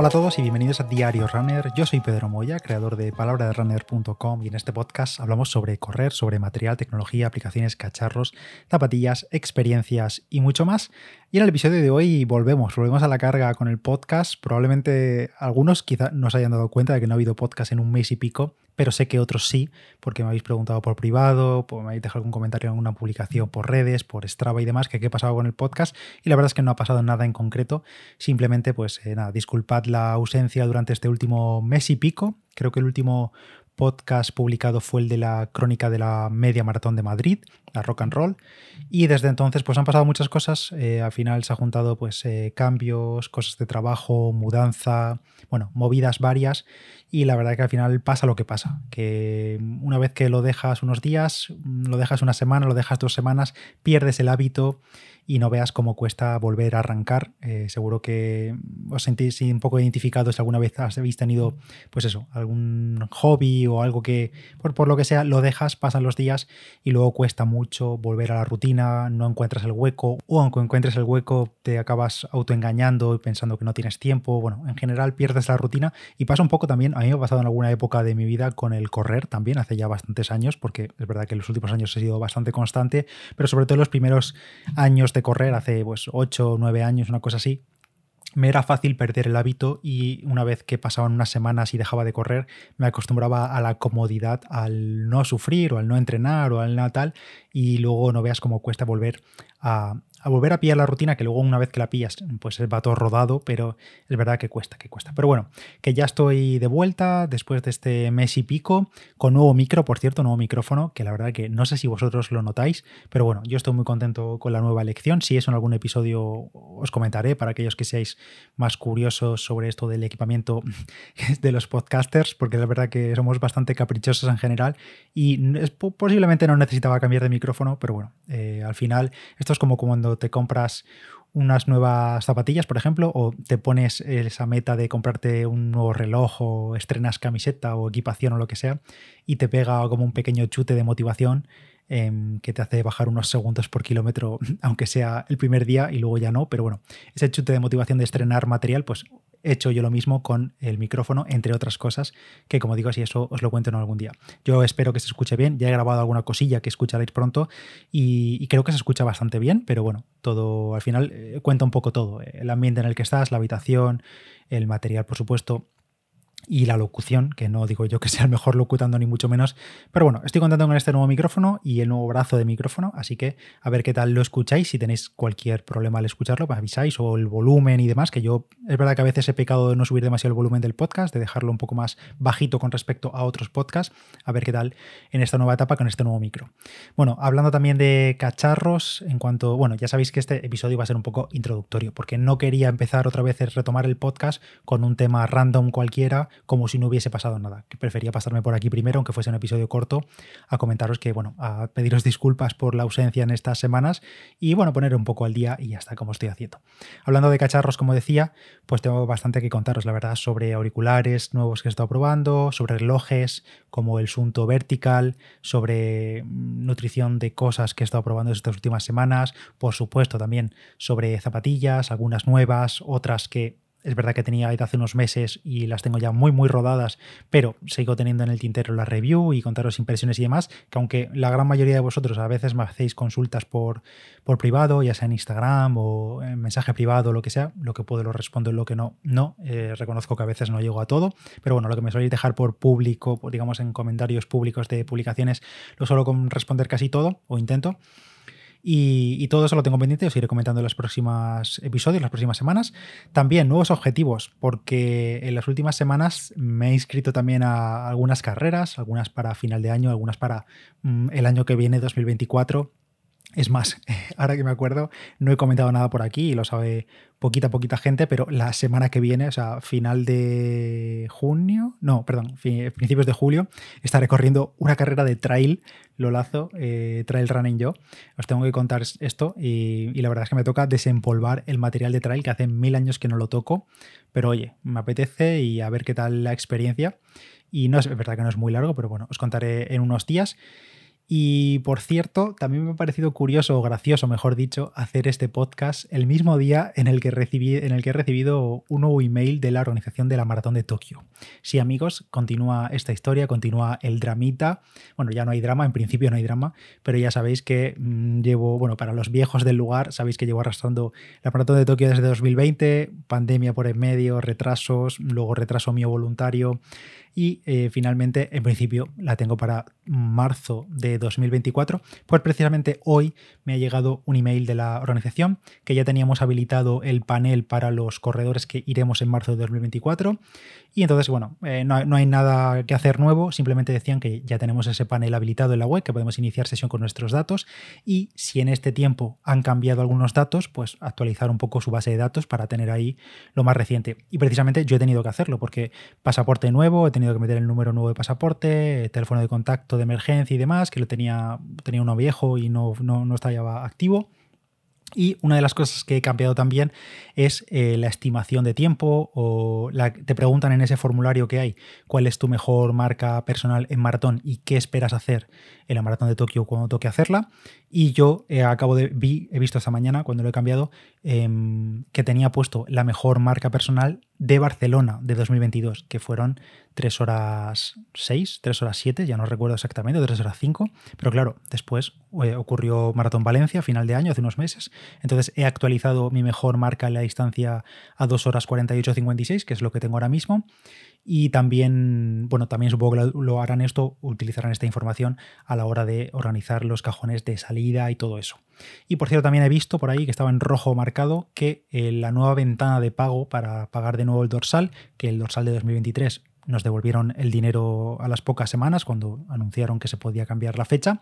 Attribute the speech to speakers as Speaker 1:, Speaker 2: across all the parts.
Speaker 1: Hola a todos y bienvenidos a Diario Runner. Yo soy Pedro Moya, creador de palabraderunner.com y en este podcast hablamos sobre correr, sobre material, tecnología, aplicaciones, cacharros, zapatillas, experiencias y mucho más. Y en el episodio de hoy volvemos, volvemos a la carga con el podcast. Probablemente algunos quizá no se hayan dado cuenta de que no ha habido podcast en un mes y pico, pero sé que otros sí, porque me habéis preguntado por privado, me habéis dejado algún comentario en alguna publicación por redes, por Strava y demás, que qué pasado con el podcast. Y la verdad es que no ha pasado nada en concreto. Simplemente, pues eh, nada, disculpad la ausencia durante este último mes y pico. Creo que el último podcast publicado fue el de la crónica de la media maratón de Madrid, la rock and roll. Y desde entonces pues han pasado muchas cosas. Eh, al final se ha juntado pues eh, cambios, cosas de trabajo, mudanza, bueno, movidas varias. Y la verdad que al final pasa lo que pasa. Que una vez que lo dejas unos días, lo dejas una semana, lo dejas dos semanas, pierdes el hábito y no veas cómo cuesta volver a arrancar. Eh, seguro que os sentís un poco identificados si alguna vez habéis tenido, pues eso, algún hobby o algo que, por, por, lo que sea, lo dejas, pasan los días y luego cuesta mucho volver a la rutina, no encuentras el hueco o aunque encuentres el hueco te acabas autoengañando y pensando que no tienes tiempo. Bueno, en general pierdes la rutina y pasa un poco también, a mí me ha pasado en alguna época de mi vida con el correr también, hace ya bastantes años, porque es verdad que en los últimos años he sido bastante constante, pero sobre todo en los primeros años de correr hace pues 8 o 9 años, una cosa así, me era fácil perder el hábito y una vez que pasaban unas semanas y dejaba de correr, me acostumbraba a la comodidad, al no sufrir o al no entrenar o al no tal, y luego no veas cómo cuesta volver a, a volver a pillar la rutina, que luego una vez que la pillas, pues va todo rodado, pero es verdad que cuesta, que cuesta. Pero bueno, que ya estoy de vuelta después de este mes y pico, con nuevo micro, por cierto, nuevo micrófono, que la verdad que no sé si vosotros lo notáis, pero bueno, yo estoy muy contento con la nueva elección. Si eso en algún episodio os comentaré para aquellos que seáis más curiosos sobre esto del equipamiento de los podcasters, porque la verdad que somos bastante caprichosos en general y posiblemente no necesitaba cambiar de micrófono, pero bueno, eh, al final esto es como cuando te compras unas nuevas zapatillas, por ejemplo, o te pones esa meta de comprarte un nuevo reloj o estrenas camiseta o equipación o lo que sea y te pega como un pequeño chute de motivación em, que te hace bajar unos segundos por kilómetro, aunque sea el primer día y luego ya no, pero bueno, ese chute de motivación de estrenar material, pues he hecho yo lo mismo con el micrófono, entre otras cosas, que como digo, si eso os lo cuento en algún día. Yo espero que se escuche bien, ya he grabado alguna cosilla que escucharéis pronto y, creo que se escucha bastante bien, pero bueno, todo al final eh, cuenta un poco todo, el ambiente en el que estás, la habitación, el material, por supuesto, y la locución, que no digo yo que sea el mejor locutando ni mucho menos, pero bueno, estoy contando con este nuevo micrófono y el nuevo brazo de micrófono, así que a ver qué tal lo escucháis, si tenéis cualquier problema al escucharlo, me avisáis, o el volumen y demás, que yo es verdad que a veces he pecado de no subir demasiado el volumen del podcast, de dejarlo un poco más bajito con respecto a otros podcasts, a ver qué tal en esta nueva etapa con este nuevo micro. Bueno, hablando también de cacharros, en cuanto, bueno, ya sabéis que este episodio va a ser un poco introductorio, porque no quería empezar otra vez a retomar el podcast con un tema random cualquiera, como si no hubiese pasado nada. Que prefería pasarme por aquí primero, aunque fuese un episodio corto, a comentaros que, bueno, a pediros disculpas por la ausencia en estas semanas y, bueno, poner un poco al día y ya está, como estoy haciendo. Hablando de cacharros, como decía, pues tengo bastante que contaros, la verdad, sobre auriculares nuevos que he estado probando, sobre relojes como el Sunto Vertical, sobre nutrición de cosas que he estado probando estas últimas semanas, por supuesto también sobre zapatillas, algunas nuevas, otras que es verdad que tenía hace unos meses y las tengo ya muy, muy rodadas, pero sigo teniendo en el tintero la review y contaros impresiones y demás, que aunque la gran mayoría de vosotros a veces me hacéis consultas por, por privado, ya sea en Instagram o en mensaje privado lo que sea, lo que puedo lo respondo, lo que no, no. Eh, reconozco que a veces no llego a todo, pero bueno, lo que me soléis dejar por público, digamos en comentarios públicos de publicaciones, lo suelo responder casi todo, o intento. Y, todo eso lo tengo pendiente, os iré comentando en los próximos episodios, las próximas semanas. También nuevos objetivos, porque en las últimas semanas me he inscrito también a algunas carreras, algunas para final de año, algunas para mm, el año que viene, 2024. Es más, ahora que me acuerdo, no he comentado nada por aquí y lo sabe poquita, poquita gente, pero la semana que viene, o sea, final de junio, no, perdón, principios de julio, estaré corriendo una carrera de trail, lo lazo, eh, trail running yo. Os tengo que contar esto y, y, la verdad es que me toca desempolvar el material de trail que hace mil años que no lo toco, pero oye, me apetece y a ver qué tal la experiencia. Y no es verdad que no es muy largo, pero bueno, os contaré en unos días. Y por cierto, también me ha parecido curioso o gracioso, mejor dicho, hacer este podcast el mismo día en el que, recibí, en el que he recibido un nuevo email de la organización de la Maratón de Tokio. Sí, amigos, continúa esta historia, continúa el dramita. Bueno, ya no hay drama, en principio no hay drama, pero ya sabéis que mm, llevo, bueno, para los viejos del lugar, sabéis que llevo arrastrando la Maratón de Tokio desde 2020, pandemia por en medio, retrasos, luego retraso mío voluntario y eh, finalmente, en principio, la tengo para marzo de 2024. Pues precisamente hoy me ha llegado un email de la organización que ya teníamos habilitado el panel para los corredores que iremos en marzo de 2024 y entonces, bueno, eh, no, hay nada que hacer nuevo, simplemente decían que ya tenemos ese panel habilitado en la web, que podemos iniciar sesión con nuestros datos y si en este tiempo han cambiado algunos datos, pues actualizar un poco su base de datos para tener ahí lo más reciente. Y precisamente yo he tenido que hacerlo porque pasaporte nuevo, he tenido que meter el número nuevo de pasaporte, teléfono de contacto de emergencia y demás, que lo tenía, tenía uno viejo y no, no, no estaba activo. Y una de las cosas que he cambiado también es eh, la estimación de tiempo o te preguntan en ese formulario que hay cuál es tu mejor marca personal en maratón y qué esperas hacer en la maratón de Tokio cuando toque hacerla. Y yo eh, acabo de vi, he visto esta mañana cuando lo he cambiado em, que tenía puesto la mejor marca personal de Barcelona de 2022, que fueron 3 horas 6, 3 horas 7, ya no recuerdo exactamente, 3 horas 5, pero claro, después eh, ocurrió Maratón Valencia, final de año, hace unos meses, entonces he actualizado mi mejor marca en la distancia a 2 horas 48-56, que es lo que tengo ahora mismo, y también, bueno, también supongo que lo harán esto, utilizarán esta información a la hora de organizar los cajones de salida y todo eso. Y por cierto, también he visto por ahí que estaba en rojo marcado que eh, la nueva ventana de pago para pagar de nuevo el dorsal, que el dorsal de 2023 nos devolvieron el dinero a las pocas semanas cuando anunciaron que se podía cambiar la fecha,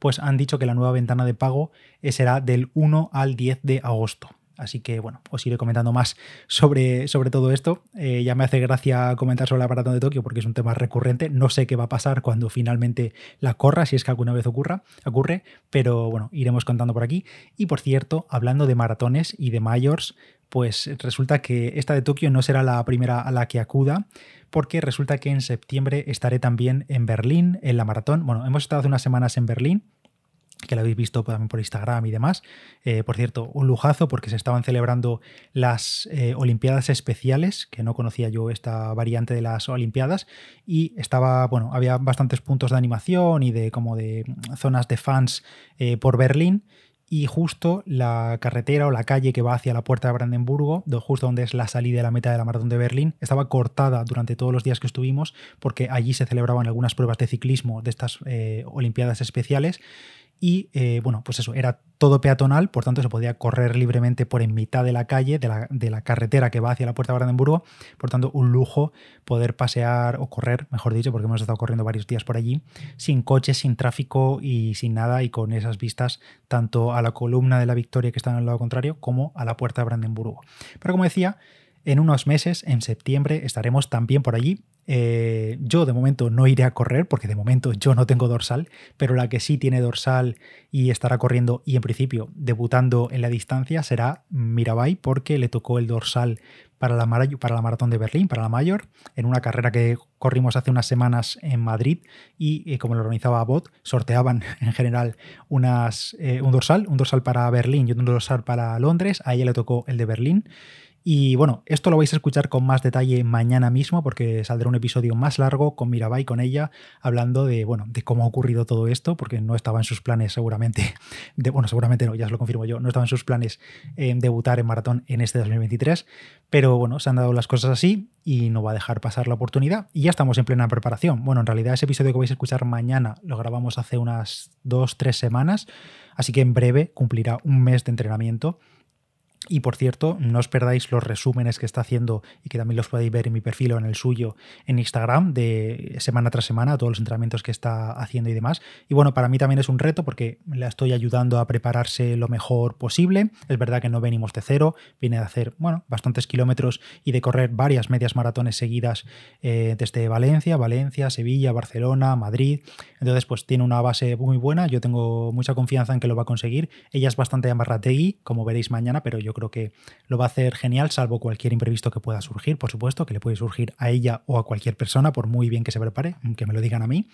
Speaker 1: pues han dicho que la nueva ventana de pago será del 1 al 10 de agosto. Así que bueno, os iré comentando más sobre, sobre todo esto. Eh, ya me hace gracia comentar sobre la aparato de Tokio porque es un tema recurrente. No sé qué va a pasar cuando finalmente la corra, si es que alguna vez ocurra, ocurre, pero bueno, iremos contando por aquí. Y por cierto, hablando de maratones y de mayors, pues resulta que esta de Tokio no será la primera a la que acuda, porque resulta que en septiembre estaré también en Berlín, en la maratón. Bueno, hemos estado hace unas semanas en Berlín que lo habéis visto también por Instagram y demás. Eh, por cierto, un lujazo porque se estaban celebrando las eh, Olimpiadas especiales, que no conocía yo esta variante de las Olimpiadas, y estaba, bueno, había bastantes puntos de animación y de como de zonas de fans eh, por Berlín. Y justo la carretera o la calle que va hacia la puerta de Brandenburgo, justo donde es la salida de la meta de la maratón de Berlín, estaba cortada durante todos los días que estuvimos porque allí se celebraban algunas pruebas de ciclismo de estas Olimpiadas especiales y eh, bueno, pues eso, era todo peatonal, por tanto se podía correr libremente por en mitad de la calle, de la, de la carretera que va hacia la puerta de Brandenburgo, por tanto un lujo poder pasear o correr, mejor dicho, porque hemos estado corriendo varios días por allí, sin coches, sin tráfico y sin nada y con esas vistas tanto a la columna de la Victoria que está en el lado contrario como a la puerta de Brandenburgo. Pero como decía, en unos meses, en septiembre, estaremos también por allí eh, yo de momento no iré a correr porque de momento yo no tengo dorsal, pero la que sí tiene dorsal y estará corriendo y en principio debutando en la distancia será Mirabai porque le tocó el dorsal para la, maratón de Berlín, para la mayor, en una carrera que corrimos hace unas semanas en Madrid y eh, como lo organizaba Bot, sorteaban en general unas, eh, un dorsal, un dorsal para Berlín y un dorsal para Londres, a ella le tocó el de Berlín. Y bueno, esto lo vais a escuchar con más detalle mañana mismo porque saldrá un episodio más largo con Mirabai, con ella, hablando de, bueno, de cómo ha ocurrido todo esto, porque no estaba en sus planes seguramente, bueno, seguramente no, ya os lo confirmo yo, no estaba en sus planes eh, debutar en maratón en este 2023, pero bueno, se han dado las cosas así y no va a dejar pasar la oportunidad y ya estamos en plena preparación. Bueno, en realidad ese episodio que vais a escuchar mañana lo grabamos hace unas dos, tres semanas, así que en breve cumplirá un mes de entrenamiento y por cierto, no os perdáis los resúmenes que está haciendo y que también los podéis ver en mi perfil o en el suyo en Instagram de semana tras semana, todos los entrenamientos que está haciendo y demás. Y bueno, para mí también es un reto porque la estoy ayudando a prepararse lo mejor posible. Es verdad que no venimos de cero, viene de hacer, bueno, bastantes kilómetros y de correr varias medias maratones seguidas eh, desde Valencia, Valencia, Sevilla, Barcelona, Madrid. Entonces, pues tiene una base muy buena. Yo tengo mucha confianza en que lo va a conseguir. Ella es bastante amarrategui, como veréis mañana, pero yo creo que lo va a hacer genial, salvo cualquier imprevisto que pueda surgir, por supuesto, que le puede surgir a ella o a cualquier persona, por muy bien que se prepare, que me lo digan a mí.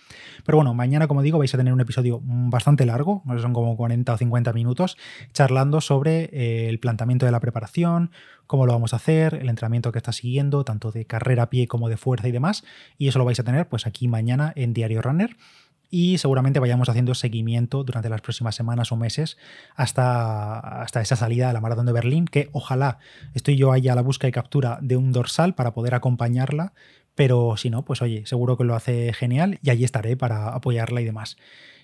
Speaker 1: Pero bueno, mañana, como digo, vais a tener un episodio bastante largo, son como 40 o 50 minutos, charlando sobre eh, el planteamiento de la preparación, cómo lo vamos a hacer, el entrenamiento que está siguiendo, tanto de carrera a pie como de fuerza y demás. Y eso lo vais a tener pues aquí mañana en Diario Runner y seguramente vayamos haciendo seguimiento durante las próximas semanas o meses hasta, hasta esa salida a la maratón de Berlín, que ojalá estoy yo ahí a la búsqueda y captura de un dorsal para poder acompañarla, pero si no, pues oye, seguro que lo hace genial y allí estaré para apoyarla y demás.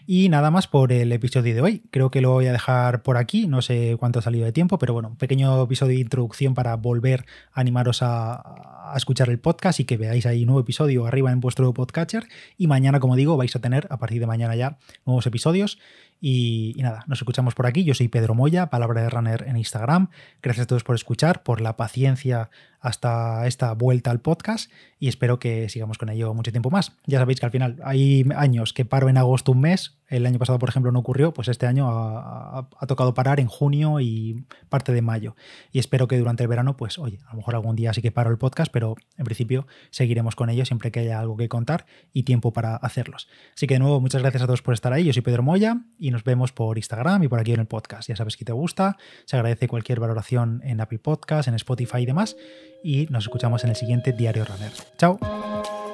Speaker 1: Y nada más por el episodio de hoy. Creo que lo voy a dejar por aquí. No sé cuánto ha salido de tiempo, pero bueno, un pequeño episodio de introducción para volver a animaros a, escuchar el podcast y que veáis ahí un nuevo episodio arriba en vuestro podcatcher. Y mañana, como digo, vais a tener a partir de mañana ya nuevos episodios. Y, nada, nos escuchamos por aquí. Yo soy Pedro Moya, Palabra de Runner en Instagram. Gracias a todos por escuchar, por la paciencia hasta esta vuelta al podcast y espero que sigamos con ello mucho tiempo más. Ya sabéis que al final hay años que paro en agosto un mes, el año pasado por ejemplo no ocurrió, pues este año ha, tocado parar en junio y parte de mayo y espero que durante el verano pues oye, a lo mejor algún día sí que paro el podcast, pero en principio seguiremos con ello siempre que haya algo que contar y tiempo para hacerlos. Así que de nuevo muchas gracias a todos por estar ahí, yo soy Pedro Moya y nos vemos por Instagram y por aquí en el podcast. Ya sabes que te gusta, se agradece cualquier valoración en Apple Podcast, en Spotify y demás y nos escuchamos en el siguiente Diario Runner. ¡Chao!